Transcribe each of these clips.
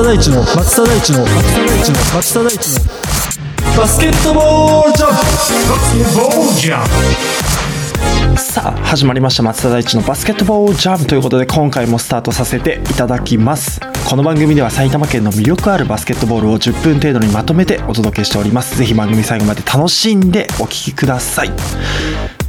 松田大地の松田大地の松田大地の松田大地のバスケットボールジャンプバスケットボールジャンプさあ始まりました。松田大地のバスケットボールジャンプということで今回もスタートさせていただきます。この番組では埼玉県の魅力あるバスケットボールを10分程度にまとめてお届けしております。ぜひ番組最後まで楽しんでお聴きください。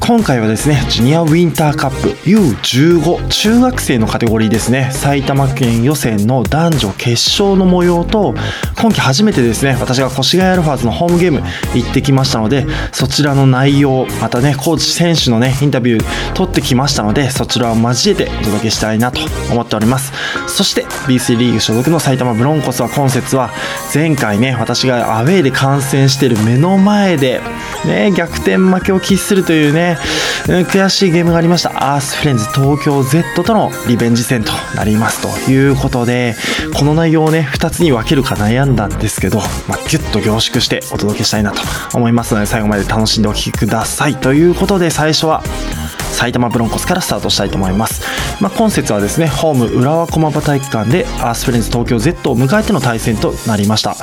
今回はですねジュニアウィンターカップ U15 中学生のカテゴリーですね。埼玉県予選の男女決勝の模様と今季初めてですね私が越谷アルファーズのホームゲーム行ってきましたのでそちらの内容またねコーチ選手のねインタビュー取ってきましたのでそちらを交えてお届けしたいなと思っております。そして B3 リーグ所属の埼玉ブロンコスは今節は前回ね私がアウェーで観戦している目の前でね逆転負けを喫するというね悔しいゲームがありました。アースフレンズ東京 Z とのリベンジ戦となりますということでこの内容をね2つに分けるか悩んだんですけど、まあ、ギュッと凝縮してお届けしたいなと思いますので最後まで楽しんでお聴きください。ということで最初は埼玉ブロンコスからスタートしたいと思います、まあ、今節はですねホーム浦和駒場体育館でアースフレンズ東京 Z を迎えての対戦となりました、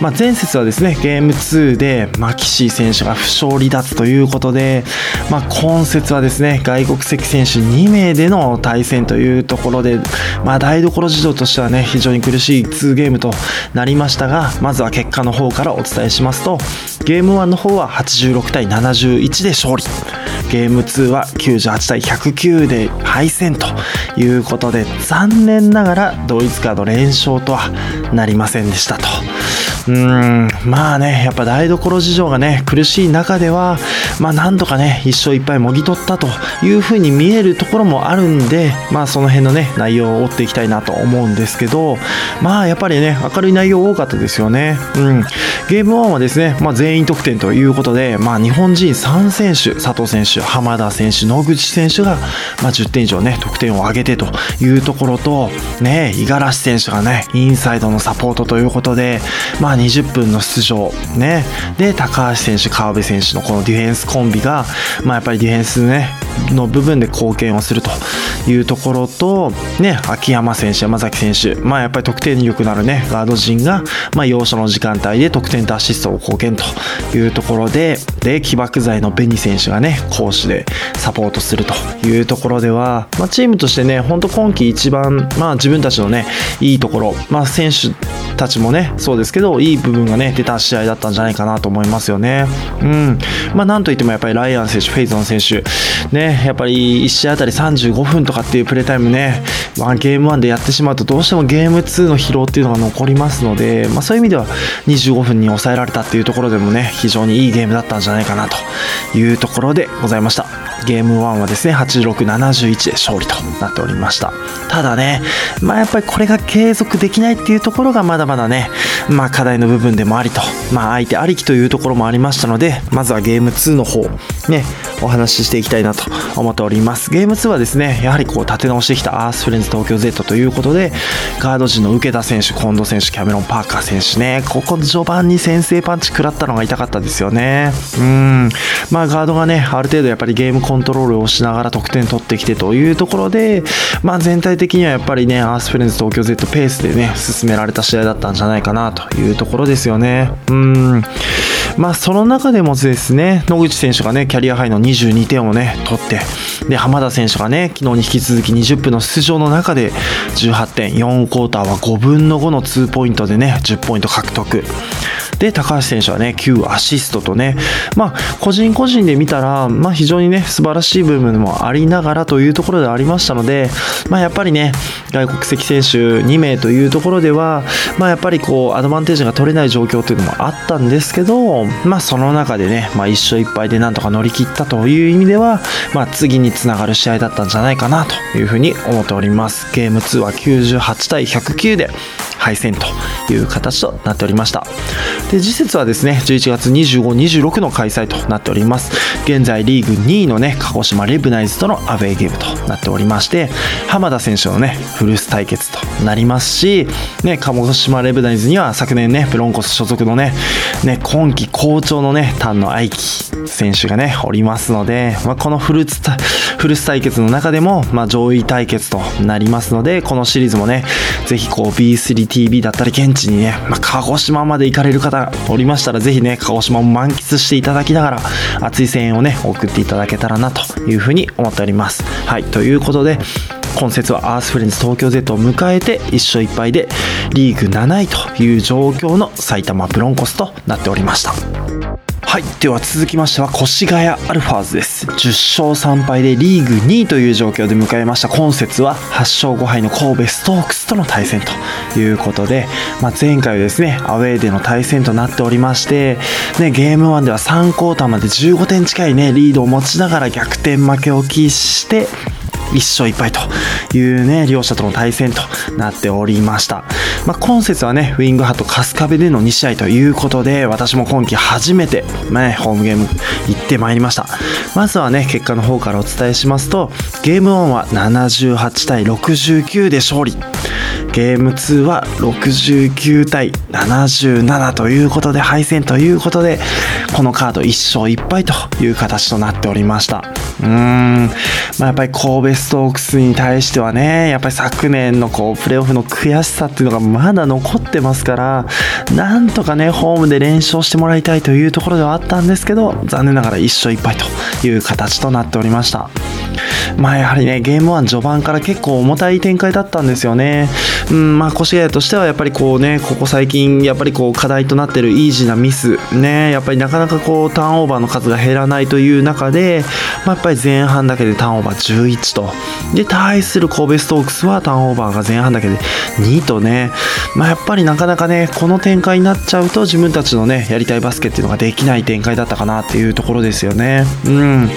まあ、前節はですねゲーム2でマキシー選手が負傷離脱ということで、まあ、今節はですね外国籍選手2名での対戦というところで、まあ、台所事情としてはね非常に苦しい2ゲームとなりましたがまずは結果の方からお伝えしますとゲーム1の方は86対71で勝利。ゲーム2は98対109で敗戦ということで残念ながらドイツカード連勝とはなりませんでしたと。うんまあねやっぱ台所事情がね苦しい中ではまあなんとかね1勝1敗もぎ取ったというふうに見えるところもあるんでまあその辺のね内容を追っていきたいなと思うんですけどまあやっぱりね明るい内容多かったですよね。うん。ゲーム1はですね、まあ、全員得点ということで、まあ、日本人3選手佐藤選手浜田選手野口選手が、まあ、10点以上ね得点を上げてというところとね五十嵐選手がねインサイドのサポートということでま20分の出場ね。で高橋選手川辺選手のこのディフェンスコンビがまあやっぱりディフェンスねの部分で貢献をするというところと、ね、秋山選手、山崎選手、まあ、やっぱり得点に良くなる、ね、ガード陣が、まあ、要所の時間帯で得点とアシストを貢献というところでで起爆剤のベニ選手が、ね、攻守でサポートするというところでは、まあ、チームとしてね本当今季一番、まあ、自分たちの、ね、いいところ、まあ、選手たちもねそうですけどいい部分がね出た試合だったんじゃないかなと思いますよね。うんまあ、なんといってもやっぱりライアン選手フェイゾン選手ねやっぱり1試合あたり35分とかっていうプレータイムね、まあ、ゲーム1でやってしまうとどうしてもゲーム2の疲労っていうのが残りますので、まあ、そういう意味では25分に抑えられたっていうところでもね非常にいいゲームだったんじゃないかなというところでございました。ゲーム1はですね8671で勝利となっておりましたただねまあやっぱりこれが継続できないっていうところがまだまだねまあ課題の部分でもありと。まあ相手ありきというところもありましたのでまずはゲーム2の方ねお話ししていきたいなと思っております。ゲーム2はですねやはりこう立て直してきたアースフレンズ東京 Z ということでガード陣の受田選手近藤選手キャメロン・パーカー選手ねここ序盤に先制パンチ食らったのが痛かったですよね。うん。まあガードがねある程度やっぱりゲームコントロールをしながら得点取ってきてというところで、まあ、全体的にはやっぱりねアースフレンズ東京 Z ペースでね進められた試合だったんじゃないかなというところですよね。うん。まあその中でもですね野口選手がねキャリアハイの22点をね取ってで浜田選手がね昨日に引き続き20分の出場の中で18点4クォーターは5分の5の2ポイントでね10ポイント獲得。で高橋選手はね9アシストとねまあ個人個人で見たら、まあ、非常にね素晴らしい部分もありながらというところでありましたので、まあ、やっぱりね外国籍選手2名というところでは、まあ、やっぱりこうアドバンテージが取れない状況というのもあったんですけど、まあ、その中でね、まあ、1勝1敗でなんとか乗り切ったという意味では、まあ、次につながる試合だったんじゃないかなというふうに思っております。ゲーム2は98対109で敗戦という形となっておりました。で次節はですね11月25、26の開催となっております。現在リーグ2位のね鹿児島レブナイズとのアウェーゲームとなっておりまして浜田選手のねフルス対決となりますし、ね、鹿児島レブナイズには昨年ねブロンコス所属のねね今季好調のね丹野愛希選手がねおりますので、まあ、このフルーツフルス対決の中でも、まあ、上位対決となりますのでこのシリーズもねぜひこう B3TV だったり現地にね、まあ、鹿児島まで行かれる方おりましたらぜひね鹿児島も満喫していただきながら熱い声援をね送っていただけたらなというふうに思っております。はいということで今節はアースフレンズ東京 Z を迎えて1勝1敗でリーグ7位という状況の埼玉ブロンコスとなっておりました。はい。では続きましては越谷アルファーズです。10勝3敗でリーグ2位という状況で迎えました。今節は8勝5敗の神戸ストークスとの対戦ということで、まあ、前回はですねアウェーでの対戦となっておりまして、ね、ゲーム1では3クォーターまで15点近いねリードを持ちながら逆転負けを喫して1勝1敗というね、両者との対戦となっておりました。まあ、今節はね、ウィング派と春日部での2試合ということで、私も今季初めて、ね、ホームゲーム行ってまいりました。まずはね、結果の方からお伝えしますと、ゲームオンは78対69で勝利。ゲーム2は69対77ということで敗戦ということでこのカード1勝1敗という形となっておりました。うーん、まあ、やっぱり神戸ストークスに対してはねやっぱり昨年のこうプレーオフの悔しさっていうのがまだ残ってますからなんとかねホームで連勝してもらいたいというところではあったんですけど残念ながら1勝1敗という形となっておりました。まあやはりねゲーム1序盤から結構重たい展開だったんですよね。うんまあ、越谷としてはやっぱりこうねここ最近やっぱりこう課題となってるイージーなミス。ねやっぱりなかなかこうターンオーバーの数が減らないという中で、まあ、やっぱり前半だけでターンオーバー11と。で対する神戸ストークスはターンオーバーが前半だけで2とね、まあ、やっぱりなかなかねこの展開になっちゃうと自分たちのねやりたいバスケっていうのができない展開だったかなっていうところですよね。うん。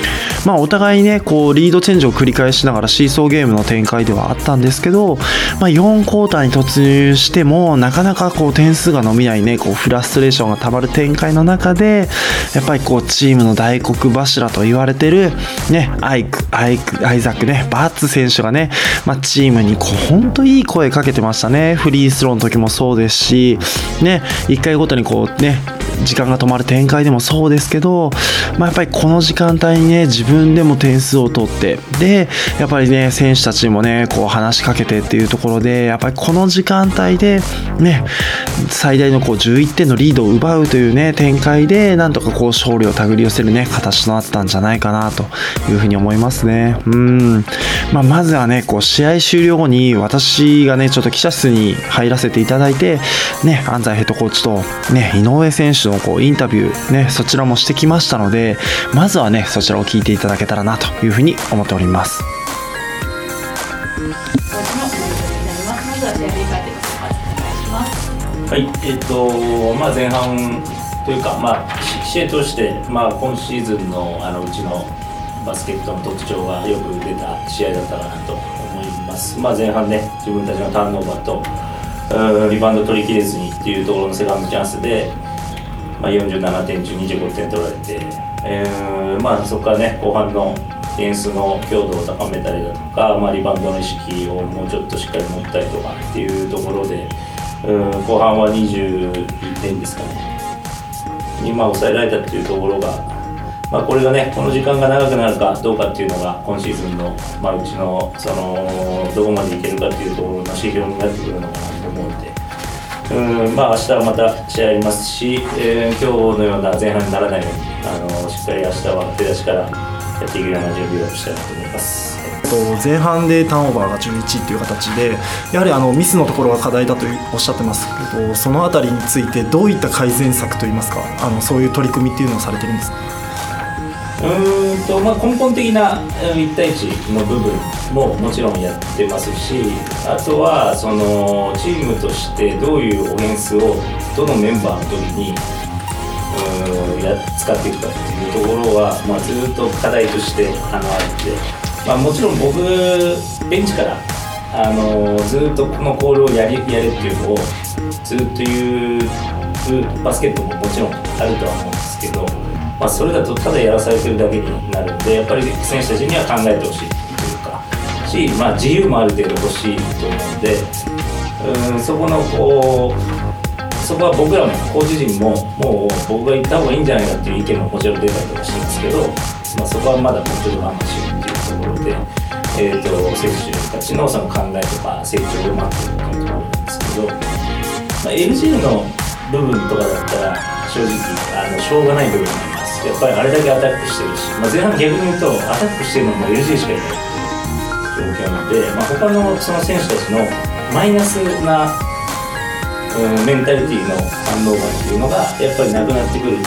まあお互いねこうリードチェンジを繰り返しながらシーソーゲームの展開ではあったんですけど、まあ、4クォーターに突入してもなかなかこう点数が伸びないねこうフラストレーションがたまる展開の中でやっぱりこうチームの大黒柱と言われてるねアイクアイクアイザックねバーツ選手がね、まあ、チームにこう本当いい声かけてましたね。フリースローの時もそうですしね1回ごとにこうね時間が止まる展開でもそうですけど、まあ、やっぱりこの時間帯にね自分でも点数を取ってでやっぱりね選手たちにもねこう話しかけてっていうところでやっぱりこの時間帯でね最大のこう11点のリードを奪うというね展開でなんとかこう勝利を手繰り寄せるね形となったんじゃないかなというふうに思いますね。うん、まあ、まずはねこう試合終了後に私がねちょっと記者室に入らせていただいてね安西ヘッドコーチとね井上選手のこうインタビューねそちらもしてきましたのでまずはねそちらを聞いていただけたらなというふうに思っておりますはい、えっ、と、まあ、前半というか、まあ、試合として、まあ、今シーズンのあのうちのバスケットの特徴がよく出た試合だったかなと思います。まあ、前半ね、自分たちのターンオーバーと、リバウンド取り切れずにっていうところのセカンドチャンスで、まあ、47点中25点取られて、えーまあ、そこからね後半のディフェンスの強度を高めたりだとか、まあ、リバウンドの意識をもうちょっとしっかり持ったりとかっていうところで、うん後半は21点ですかねにまあ抑えられたっていうところが、まあ、これがねこの時間が長くなるかどうかっていうのが今シーズンの、まあ、うちのそのどこまでいけるかっていうところの指標になってくるのかなと思うので。うんまあ明日はまた試合ありますし、えー、今日のような前半にならないようにあのしっかり明日は出だしからやっていくような準備をしたいなと思います。前半でターンオーバーが11っていう形でやはりあのミスのところが課題だとおっしゃってますけどその辺りについてどういった改善策といいますかあのそういう取り組みっていうのをされてるんですか？うんとまあ、根本的な1対1の部分ももちろんやってますしあとはそのチームとしてどういうオフェンスをどのメンバーの時にうんや使っていくかっていうところは、まあ、ずっと課題としてあのあって、まあ、もちろん僕ベンチからあのずっとこのコールをやりやれっていうのをずっと言うバスケットももちろんあるとは思うんですけど。まあ、それだとただやらされてるだけになるんでやっぱり選手たちには考えてほしいというかし、まあ、自由もある程度欲しいと思うんでうんそこのこうそこは僕らもコーチ陣ももう僕が行った方がいいんじゃないかっていう意見ももちろん出たりとかしますけど、まあ、そこはまだもうちょっと我慢しようっていうところで。えー、と選手たちのその考えとか成長を待っているというところなんですけど、まあ、LG の部分とかだったら正直あのしょうがない部分がありますやっぱりあれだけアタックしてるし、まあ、前半逆に言うとアタックしてるのも LG しかいないっていう状況なので、まあ、他のその選手たちのマイナスな、うん、メンタリティーの反応がっていうのがやっぱりなくなってくる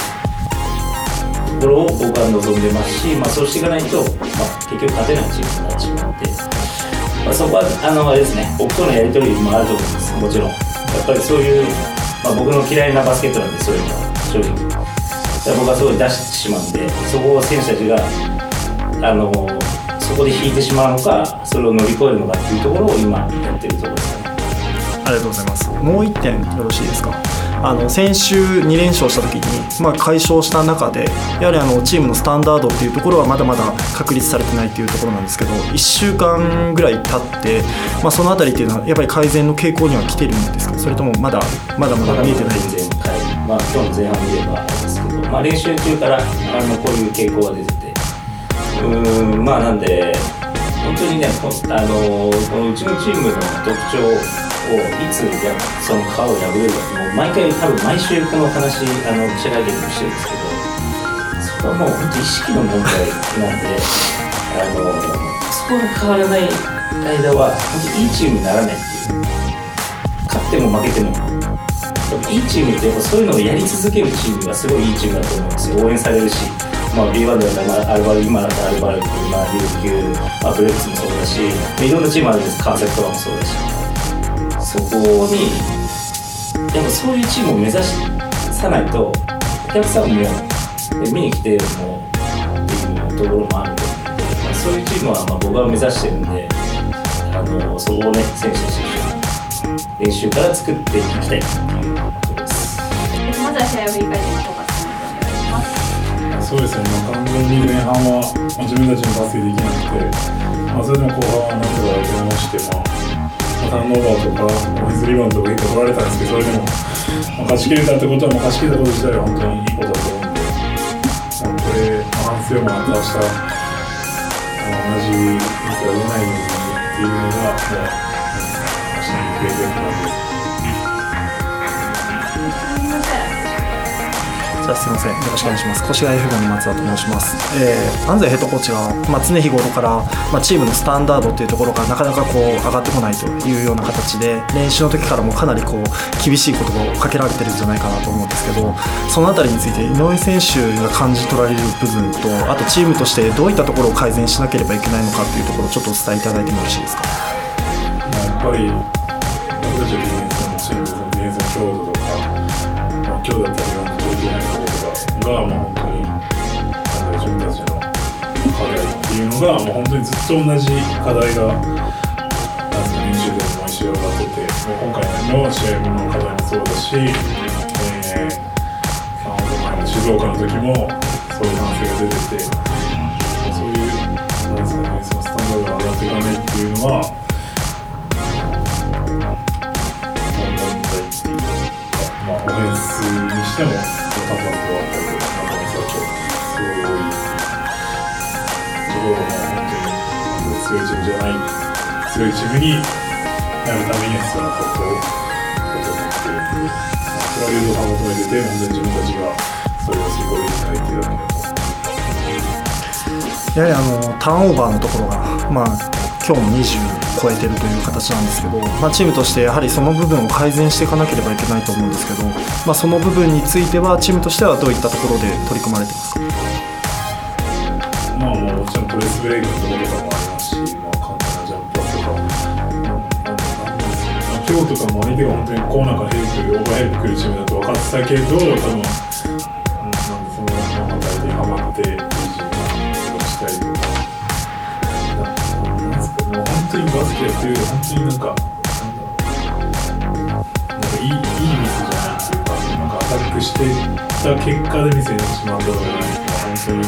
ところを僕は望んでますし、まあ、そうしていかないと、まあ、結局勝てないチームになってしまって、まあ、そこはあのあれですね僕とのやり取りもあると思います。もちろん。やっぱりそういう、まあ、僕の嫌いなバスケットなんでそういうのは正直。僕はすごい出してしまうんでそこを選手たちがあのそこで引いてしまうのかそれを乗り越えるのかっていうところを今やってるところです。かねありがとうございます。もう1点よろしいですか？あの先週2連勝した時に、まあ、解消した中でやはりあのチームのスタンダードっていうところはまだまだ確立されてないっていうところなんですけど1週間ぐらい経って、まあ、その辺りっていうのはやっぱり改善の傾向には来てるんですか？それともまだまだまだ見えてない？全然はい。まあ今日の前半見ればまあ、練習中からあのこういう傾向が出てて。うーんまあなんで本当にねこあのこのうちのチームの特徴をいつやその皮を破れるかもう毎回多分毎週この話あの記者会見でもしてるんですけどそこはもう本当意識の問題なんであのそこが変わらない間は本当いいチームにならないっていう。勝っても負けてもいいチームってやっぱそういうのをやり続けるチームがすごいいいチームだと思うんですよ。応援されるし、まあ、B1 ではまあアルバル今だったらアルバルク、まあ、琉球、まあ、ブレックスもそうだしいろんなチームあるんです。川崎とかもそうだし。そこにやっぱそういうチームを目指さないとお客さんも見に来てもっていうところもあるんで、まあ、そういうチームはまあ僕は目指してるんであのそこをね選手たちと一緒に練習から作っていきたいっていうことです。まずは試合を振り返ってフォーカスお願いします。そうですね、まあ、完全に前半は、まあ、自分たちのバスケできなくて、まあ、それでも後半はなんとかやり直して、まあ、ターンオーバーとか、オフェンスリバウンドとか結構取られたんですけど、それでも、まあ、勝ち切れたってことは、もう勝ち切れたこと自体は本当にいいことだと思うんで、まあ、これ、まあ、反省もまた明日、あの同じミスが出ないようにっていうのが、もう、じゃあすみませんよろしくお願いします。越谷 F の松田と申します、えー安西ヘッドコーチが、まあ、常日頃から、まあ、チームのスタンダードっていうところがなかなかこう上がってこないというような形で練習の時からもかなりこう厳しい言葉をかけられてるんじゃないかなと思うんですけどそのあたりについて井上選手が感じ取られる部分とあとチームとしてどういったところを改善しなければいけないのかっていうところをちょっとお伝えいただいてもよろしいですか、やっぱりが、まあ、本当になんだろう自分たちの課題っていうのが、もう本当にずっと同じ課題がなんですか練習でも毎週上がっててもう今回の試合後の課題もそうだし、えーまあ、本当前の静岡の時もそういう反省が出ててそういうなんですかねそのスタンダードが上がっていかないっていうのは問題っていうか、まあ、オフェンスにしても、タンパクがあったりとか、中身がすごい多いところも、本当に強いチームじゃない、強いチームになるためには必要なことを、ことを思ってるんで、まあ、それは流動化を求めてて、本当に自分たちがそれを遂行できないっていうだけだと。やはりあのターンオーバーのところが、まあ、今日も20超えてるという形なんですけど、まあ、チームとしてやはりその部分を改善していかなければいけないと思うんですけど、まあ、その部分についてはチームとしてはどういったところで取り組まれてますか？まあもちろんプレスブレイクのところとかもありますし、まあ、簡単なジャンプとか、今日とかも相手が本当にコーナーからヘルプ、オーバーヘルプ来るチームだと分かってたけど、多分、本当にバスケやってるよ本当になんか、なん、かいいいいミスじゃないっていうか、なんかアタックしてた結果でミスになってしまうとかじゃないっていうのは、本当に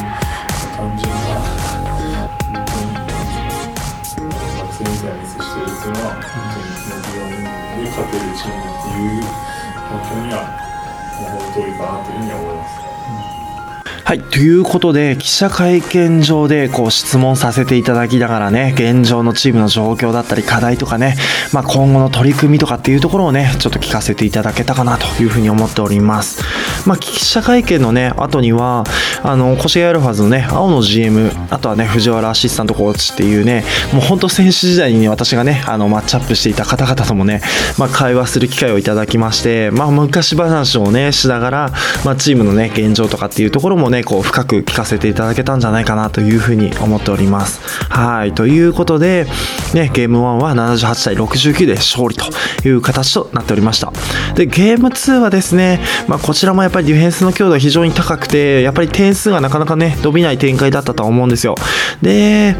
単純な、本当に、学生みたいなミスしてるっていうのは、本当に目標で勝てるチームっていう目標には、もう程遠いかなというふうに思います。はい、ということで、記者会見場でこう質問させていただきながらね、現状のチームの状況だったり、課題とかね、まあ、今後の取り組みとかっていうところをね、ちょっと聞かせていただけたかなというふうに思っております。まあ、記者会見のね、後には、あの、越谷アルファーズのね、青の GM、あとはね、藤原アシスタントコーチっていうね、もう本当選手時代に、私がね、あの、マッチアップしていた方々ともね、まあ、会話する機会をいただきまして、まあ、昔話をね、しながら、まあ、チームのね、現状とかっていうところもね、こう、深く聞かせていただけたんじゃないかなというふうに思っております。はい。ということで、ね、ゲーム1は78対69で勝利という形となっておりました。で、ゲーム2はですね、まあ、こちらもやっぱりディフェンスの強度が非常に高くて、やっぱり点数がなかなかね、伸びない展開だったと思うんですよ。で、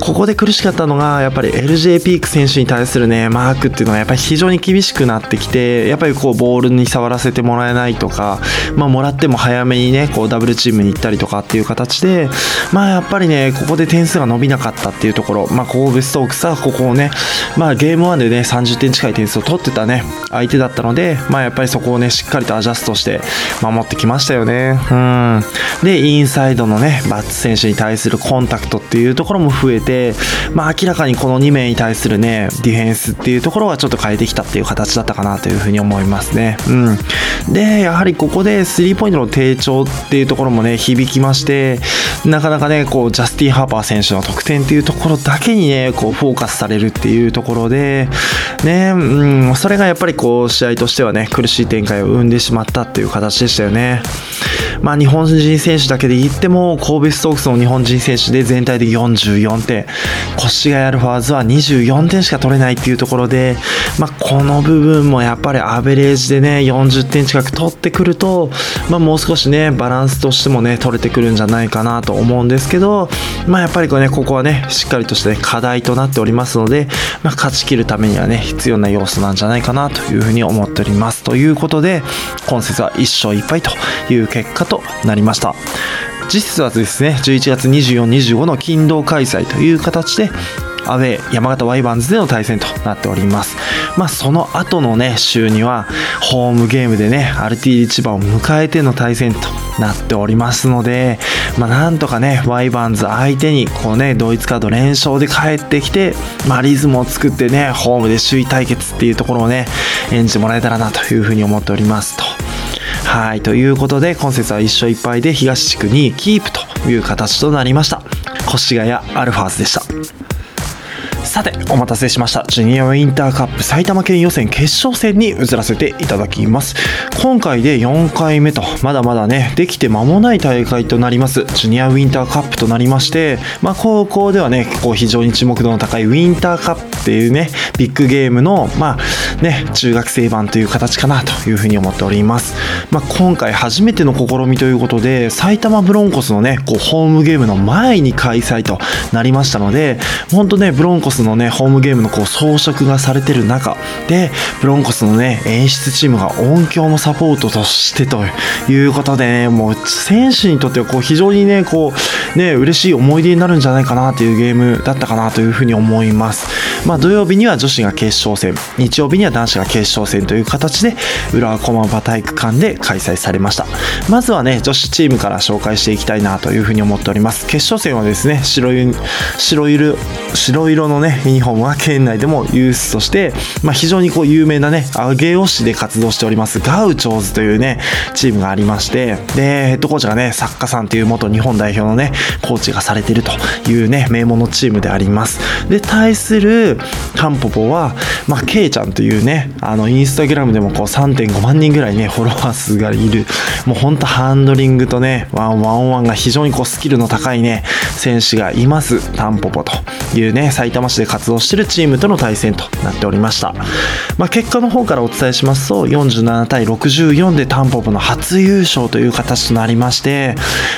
ここで苦しかったのが、やっぱり LJ ピーク選手に対するね、マークっていうのはやっぱり非常に厳しくなってきて、やっぱりこう、ボールに触らせてもらえないとか、まあ、もらっても早めにね、こう、ダブルチームに行ったりとかっていう形で、まあ、やっぱりね、ここで点数が伸びなかったっていうところ、まあ、神戸ストークスはここをね、まあ、ゲーム1でね、30点近い点数を取ってたね、相手だったので、まあ、やっぱりそこをね、しっかりとアジャストして守ってきましたよね。うん。で、インサイドのね、バッツ選手に対するコンタクトっていうところも増えて、まあ、明らかにこの2名に対するね、ディフェンスっていうところはちょっと変えてきたっていう形だったかなというふうに思いますね。うん。で、やはりここでスリーポイントの低調っていうところもね、響きまして、なかなかね、こう、ジャスティン・ハーパー選手の得点っていうところだけにね、こう、フォーカスされるっていうところで、ね、うん、それがやっぱりこう、試合としてはね、苦しい展開を生んでしまったっていう形でしたよね。まあ、日本人選手だけで言っても、神戸ストークスの日本人選手で全体で44点、越谷アルファーズは24点しか取れないっていうところで、まあ、この部分もやっぱりアベレージでね、40点近く取ってくると、まあ、もう少しね、バランスとしてもね、取れてくるんじゃないかなと思うんですけど、まあ、やっぱりこね、ここはね、しっかりとした、ね、課題となっておりますので、まあ、勝ち切るためにはね、必要な要素なんじゃないかなというふうに思っております。ということで、今節は1勝1敗という結果となりました。実はですね、11月24、25の勤労開催という形で、アウェー山形ワイバンズでの対戦となっております。まあその後のね、週にはホームゲームでね、RT 千葉を迎えての対戦となっておりますので、まあなんとかね、ワイバンズ相手にこうね、同一カード連勝で帰ってきて、まあリズムを作ってね、ホームで首位対決っていうところをね、演じてもらえたらなというふうに思っておりますと。はい、ということで、今節は1勝1敗で東地区にキープという形となりました。越谷アルファーズでした。さて、お待たせしました。ジュニアウィンターカップ埼玉県予選決勝戦に移らせていただきます。今回で4回目と、まだまだね、できて間もない大会となります。ジュニアウィンターカップとなりまして、まあ、高校ではね、こう非常に注目度の高いウィンターカップっていうね、ビッグゲームの、まあ、ね、中学生版という形かなというふうに思っております。まあ、今回初めての試みということで、埼玉ブロンコスのね、こうホームゲームの前に開催となりましたので、本当ね、ブロンコスのね、ホームゲームのこう装飾がされてる中で、ブロンコスのね、演出チームが音響のサポートとしてということでね、もう選手にとってはこう非常にね、こう、ね、嬉しい思い出になるんじゃないかなというゲームだったかなというふうに思います。まあ土曜日には女子が決勝戦、日曜日には男子が決勝戦という形で、浦和駒場体育館で開催されました。まずはね、女子チームから紹介していきたいなというふうに思っております。決勝戦はですね、白い白色、白色のね、ユニフォームは県内でもユースとして、まあ、非常にこう有名なね、上尾市で活動しております、ガウチョーズというね、チームがありまして、で、ヘッドコーチがね、作家さんという元日本代表のね、コーチがされているというね、名門のチームであります。で、対するタンポポは、まあ、ケイちゃんというね、あの、インスタグラムでもこう3.5万人ぐらいね、フォロワー数がいる、もうほんとハンドリングとね、ワンワンワンが非常にこうスキルの高いね、選手がいます、タンポポというね、埼玉市で活動しているチームとの対戦となっておりました。まあ、結果の方からお伝えしますと、47対64でタンポポの初優勝という形となりまして、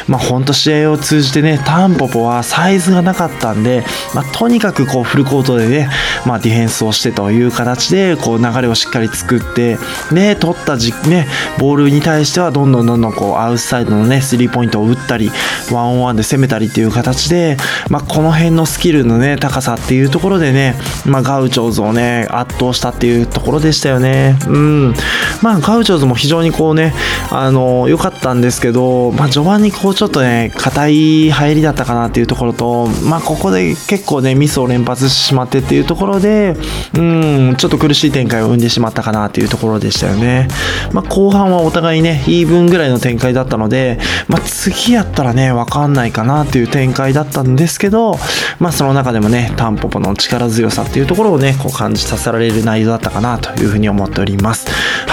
まあ、ほんと試合を通じてね、タンポポはサイズがなかったんで、まあ、とにかくこうフルコートでね、まあ、ディフェンスをしてという形で、こう流れをしっかり作って、で、取ったじ、ね、ボールに対してはどんどんどんどんこうアウトサイドのね、スリーポイントを打ったり、ワンオンワンで攻めたりっていう形で、まあ、この辺のスキルのね、高さっていうとところでね、まあ、ガウチョーズをね圧倒したっていうところでしたよね。うんまあ、ガウチョーズも非常にこうねあの良かったんですけど、まあ、序盤にこうちょっとね硬い入りだったかなっていうところと、まあ、ここで結構ねミスを連発してしまってっていういうところでうんちょっと苦しい展開を生んでしまったかなというところでしたよね。まあ、後半はお互いねイーブンぐらいの展開だったので、まあ、次やったらねわかんないかなという展開だったんですけど、まあ、その中でもねタンポポの力強さっていうところをねこう感じさせられる内容だったかなというふうに思っております。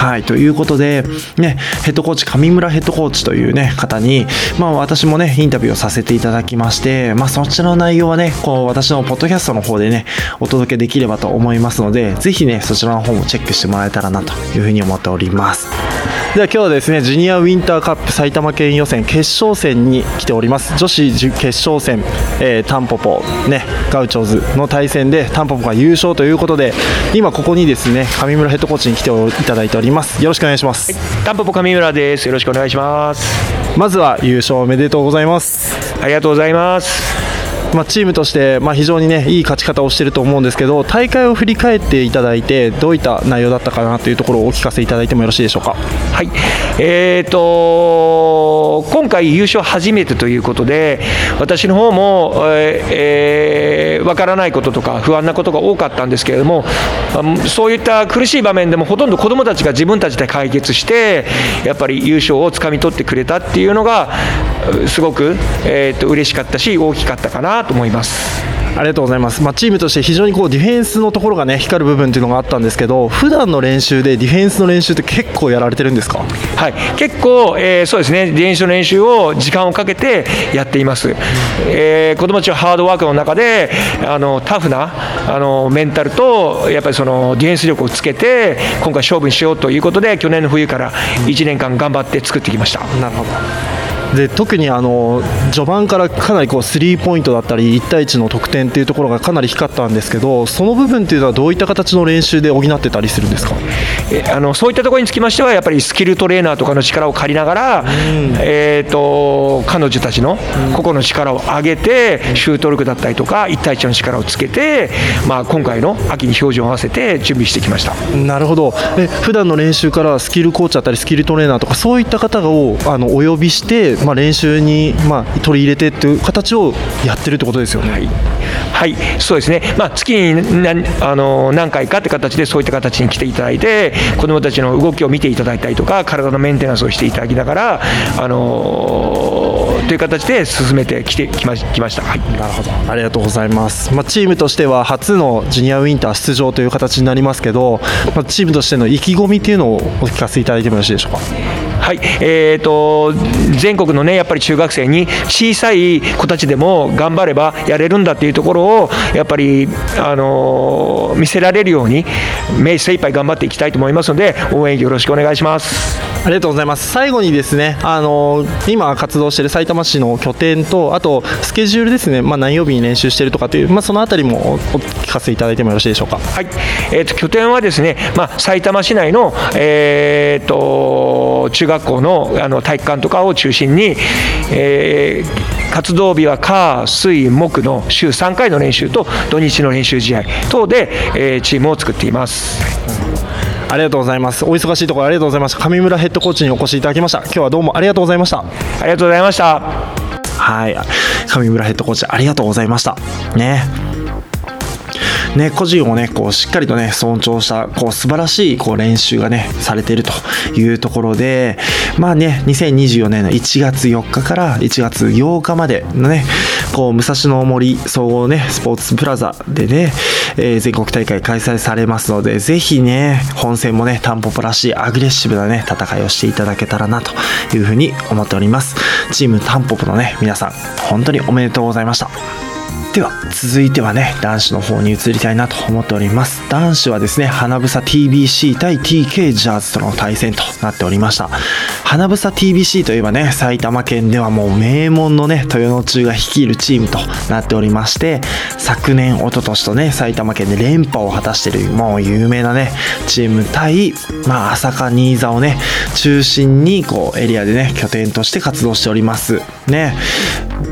はいということで、ね、ヘッドコーチ上村ヘッドコーチというね方に、まあ、私もねインタビューをさせていただきまして、まあ、そちらの内容はねこう私のポッドキャストの方でねお届けできればと思いますのでぜひねそちらの方もチェックしてもらえたらなというふうに思っております。では今日はですねジュニアウィンターカップ埼玉県予選決勝戦に来ております。女子決勝戦、えー、タンポポねガウチョーズの対戦でタンポポが優勝ということで今ここにですね上村ヘッドコーチに来ていただいております。よろしくお願いします、はい、タンポポ上村です。よろしくお願いします。まずは優勝おめでとうございます。ありがとうございますまあ、チームとして、まあ、非常に、ね、いい勝ち方をしていると思うんですけど大会を振り返っていただいてどういった内容だったかなというところをお聞かせいただいてもよろしいでしょうか？はい、えーと、今回優勝初めてということで私の方も、えー、分からないこととか不安なことが多かったんですけれどもそういった苦しい場面でもほとんど子どもたちが自分たちで解決してやっぱり優勝をつかみ取ってくれたっていうのがすごく、えーと、と嬉しかったし大きかったかなと思います。ありがとうございます、まあ、チームとして非常にこうディフェンスのところがね光る部分っていうのがあったんですけど普段の練習でディフェンスの練習って結構やられてるんですか？はい。結構、えー、そうですね。ディフェンスの練習を時間をかけてやっています、うん、えー、子供たちはハードワークの中であのタフなあのメンタルとやっぱりそのディフェンス力をつけて今回勝負にしようということで去年の冬から1年間頑張って作ってきました。なるほどで特にあの序盤からかなりこうスリーポイントだったり1対1の得点っていうところがかなり光ったんですけどその部分っていうのはどういった形の練習で補ってたりするんですか？えあのそういったところにつきましてはやっぱりスキルトレーナーとかの力を借りながら、うん、えーと、彼女たちの個々の力を上げてシュート力だったりとか1対1の力をつけて、まあ、今回の秋に標準を合わせて準備してきました。なるほど。え普段の練習からスキルコーチだったりスキルトレーナーとかそういった方をあのお呼びしてまあ、練習に、まあ、取り入れてっていう形をやってるってことですよね。はい。はい、そうですね、まあ、月に何あの何回かって形でそういった形に来ていただいて子どもたちの動きを見ていただいたりとか体のメンテナンスをしていただきながら、あのという形で進めてきてきまきました、はい、なるほど。ありがとうございます、まあ、チームとしては初のジュニアウィンター出場という形になりますけど、まあ、チームとしての意気込みっていうのをお聞かせいただいてもよろしいでしょうか？はい、えーと、全国のねやっぱり中学生に小さい子たちでも頑張ればやれるんだっていうところをやっぱり、あのー、見せられるように目精一杯頑張っていきたいと思いますので応援よろしくお願いします。ありがとうございます。最後にですねあの今活動している埼玉市の拠点とあとスケジュールですね、まあ、何曜日に練習しているとかという、まあ、そのあたりもお聞かせいただいてもよろしいでしょうか、はい。えーと、拠点はですね、まあ、埼玉市内の、えーと、中学校のあの体育館とかを中心に、えー、活動日は火水木の週3回の練習と土日の練習試合等で、えー、チームを作っています。ありがとうございます。お忙しいところありがとうございました。上村ヘッドコーチにお越しいただきました。今日はどうもありがとうございました。ありがとうございました。はい。上村ヘッドコーチありがとうございました。ねね、個人をね、こう、しっかりとね、尊重した、こう、素晴らしい、こう、練習がね、されているというところで、まあね、2024年の1月4日から1月8日までのね、こう、武蔵野森総合ね、スポーツプラザでね、えー、全国大会開催されますので、ぜひね、本戦もね、タンポポらしいアグレッシブなね、戦いをしていただけたらなというふうに思っております。チームタンポポのね、皆さん、本当におめでとうございました。では続いてはね男子の方に移りたいなと思っております。男子はですね花房 TBC 対 TK ジャーズとの対戦となっておりました。花房 TBC といえばね埼玉県ではもう名門のね豊野中が率いるチームとなっておりまして昨年一昨年とね埼玉県で連覇を果たしているもう有名なねチーム対まあ朝霞新座をね中心にこうエリアでね拠点として活動しております。ね。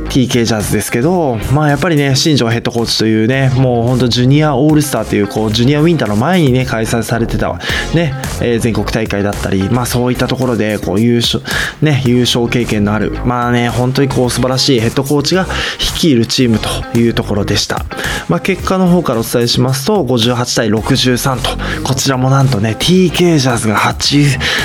TK ジャズですけど、まあ、やっぱりね新庄ヘッドコーチというねもう本当ジュニアオールスターというこうジュニアウィンターの前にね開催されてた、ねえー全国大会だったり、まあ、そういったところでこう優勝,、ね、優勝経験のある、まあね、本当にこう素晴らしいヘッドコーチが率いるチームというところでした、まあ、結果の方からお伝えしますと58対63とこちらもなんとね TK ジャズが初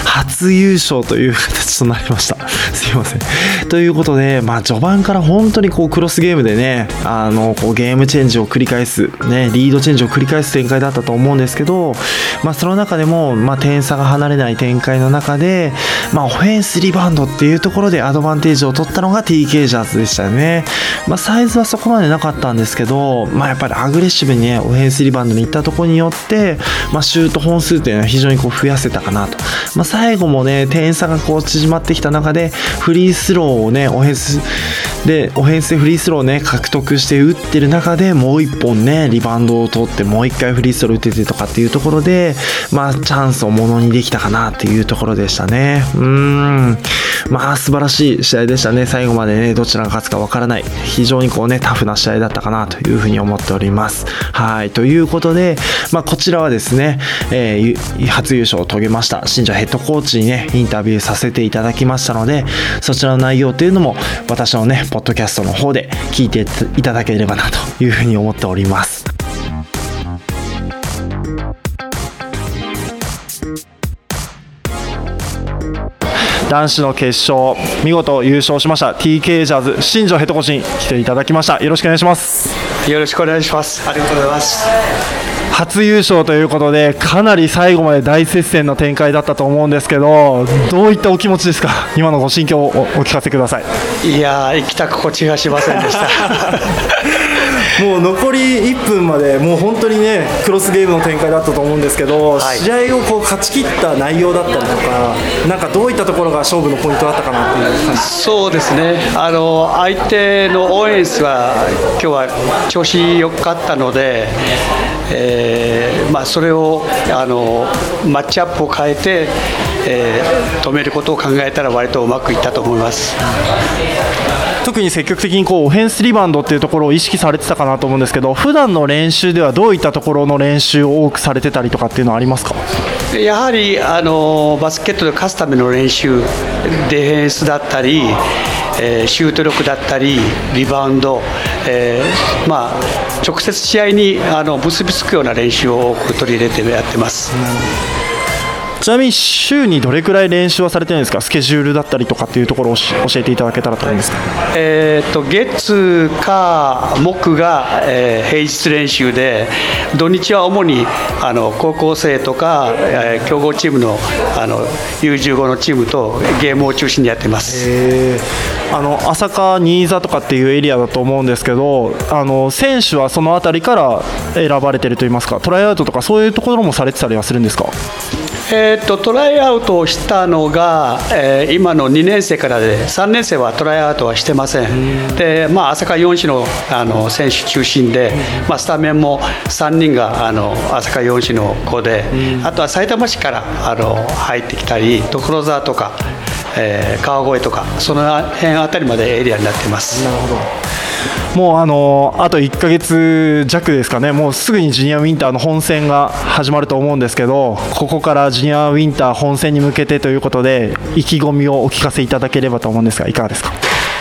初優勝という形となりました。すいません。ということで、まあ、序盤から本当にこうクロスゲームでねあのこうゲームチェンジを繰り返す、ね、リードチェンジを繰り返す展開だったと思うんですけど、まあ、その中でも、まあ、点差が離れない展開の中で、まあ、オフェンスリバウンドっていうところでアドバンテージを取ったのが TK ジャーズでしたよね、まあ、サイズはそこまでなかったんですけど、まあ、やっぱりアグレッシブにねオフェンスリバウンドに行ったところによって、まあ、シュート本数というのは非常にこう増やせたかなと、まあ、最後もね点差がこう縮まってきた中でフリースローをねオフェンスでオフェンスでフリースローね獲得して打ってる中でもう1本ねリバウンドを取ってもう1回フリースロー打ててとかっていうところでまあチャンスをものにできたかなっていうところでしたね。うーん。まあ素晴らしい試合でしたね。最後までねどちらが勝つかわからない。非常にこうねタフな試合だったかなというふうに思っております。はい。ということでまあこちらはですね、えー初優勝を遂げました。新庄ヘッドコーチにねインタビューさせていただきましたのでそちらの内容というのも私のねポッドキャストの方で聞いていただければなというふうに思っております男子の決勝見事優勝しました TK ジャズ新庄ヘッドコーチに来ていただきましたよろしくお願いしますよろしくお願いします。ありがとうございます。初優勝ということでかなり最後まで大接戦の展開だったと思うんですけどどういったお気持ちですか？今のご心境をお聞かせくださいいやー、行きたく心地がしませんでした。もう残り1分までもう本当にねクロスゲームの展開だったと思うんですけど、はい試合をこう勝ち切った内容だったりとかなんかどういったところが勝負のポイントだったかなっていう感じそうですね。あの相手のオーエンスは今日は調子良かったので、えーまあそれをあのマッチアップを変えて、えー止めることを考えたら割とうまくいったと思います。特に積極的にこうオフェンスリバウンドっていうところを意識されてたかなと思うんですけど普段の練習ではどういったところの練習を多くされてたりとかっていうのはありますか？やはりあのバスケットで勝つための練習、ディフェンスだったり、えーシュート力だったり、リバウンド、えーまあ、直接試合にあの結びつくような練習を多く取り入れてやってます。ちなみに週にどれくらい練習はされてるんですか？スケジュールだったりとかっていうところをし教えていただけたらと思うんですえー、と月、火、木が、えー平日練習で土日は主にあの高校生とか、えー強豪チームのあの U15 のチームとゲームを中心にやってます。えあの朝霞、新座とかっていうエリアだと思うんですけどあの選手はその辺りから選ばれてるといいますかトライアウトとかそういうところもされてたりはするんですか？えー、とトライアウトをしたのが、えー今の2年生からで3年生はトライアウトはしてません。で、まあ、朝霞4市のあの選手中心で、まあ、スタメンも3人があの朝霞4市の子であとは埼玉市からあの入ってきたり所沢とか、えー川越とかその辺あたりまでエリアになっています。もうあのあと1ヶ月弱ですかね、もうすぐにジュニアウィンターの本戦が始まると思うんですけど、ここからジュニアウィンター本戦に向けてということで、意気込みをお聞かせいただければと思うんですが、いかがですか？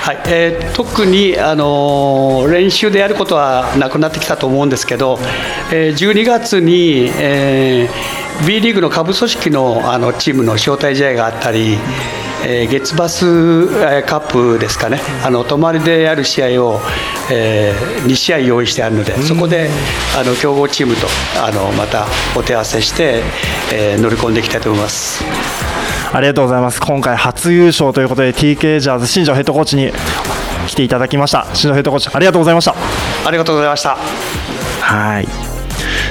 はいえー特に、あのー練習でやることはなくなってきたと思うんですけど、えー12月に、えー B リーグの下部組織のあのチームの招待試合があったり、えー月バス、えーカップですかね、あの泊まりでやる試合を、え2試合用意してあるので、そこであの強豪チームとあのまたお手合わせして、えー乗り込んでいきたいと思います。ありがとうございます。今回初優勝ということで TK ジャーズ新庄ヘッドコーチに来ていただきました。新庄ヘッドコーチありがとうございました。ありがとうございました。はい。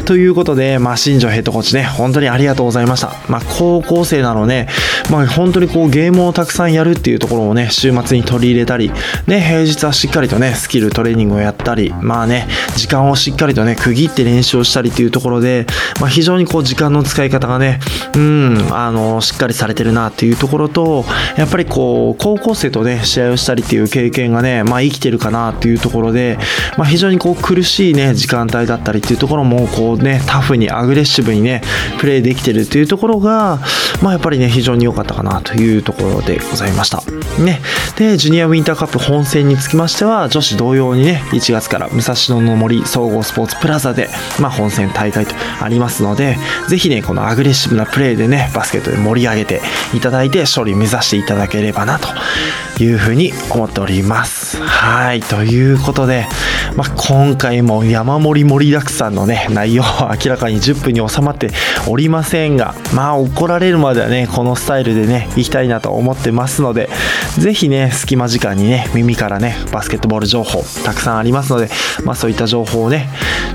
ということで、まあ、新庄ヘッドコーチね、本当にありがとうございました。まあ、高校生なのね、まあ、本当にこうゲームをたくさんやるっていうところをね、週末に取り入れたり、ね、平日はしっかりとね、スキルトレーニングをやったり、まあね、時間をしっかりとね、区切って練習をしたりっていうところで、まあ、非常にこう時間の使い方がね、うん、あの、しっかりされてるなっていうところと、やっぱりこう、高校生とね、試合をしたりっていう経験がね、まあ、生きてるかなっていうところで、まあ、非常にこう苦しいね、時間帯だったりっていうところも、こうね、タフにアグレッシブにね、プレーできてるっていうところが、まあ、やっぱりね、非常に良かったかなというところでございました。ね。で、ジュニアウィンターカップ本戦につきましては、女子同様にね、1月から武蔵野の森総合スポーツプラザで、まあ、本戦大会とありますので、ぜひね、このアグレッシブなプレーでね、バスケットで盛り上げていただいて、勝利目指していただければなというふうに思っております。はい。ということで、まあ、今回も山盛り盛りだくさんのね、内容は明らかに10分に収まっておりませんが、まあ、怒られるまではね、このスタイルでね、行きたいなと思ってますので、ぜひね、隙間時間にね、耳からね、バスケットボール情報たくさんありますので、まあ、そういった情報をね、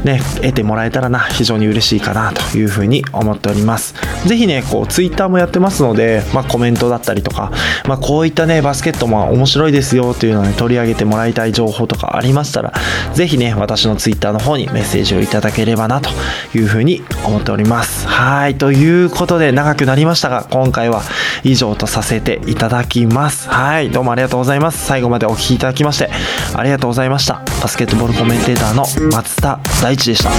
ね、得てもらえたらな、非常に嬉しいかなというふうに思っております。ぜひね、こう、ツイッターもやってますので、まあ、コメントだったりとか、まあ、こういったね、バスケットも面白いですよというのをね、取り上げてもらいたい情報とかありましたら、ぜひね、私のツイッターの方にメッセージをいただければなというふうに思っております。はい、ということで長くなりましたが、今回は以上とさせていただきます。はい、どうもありがとうございます。最後までお聴きいただきまして、ありがとうございました。バスケットボールコメンテーターの松田大地でした。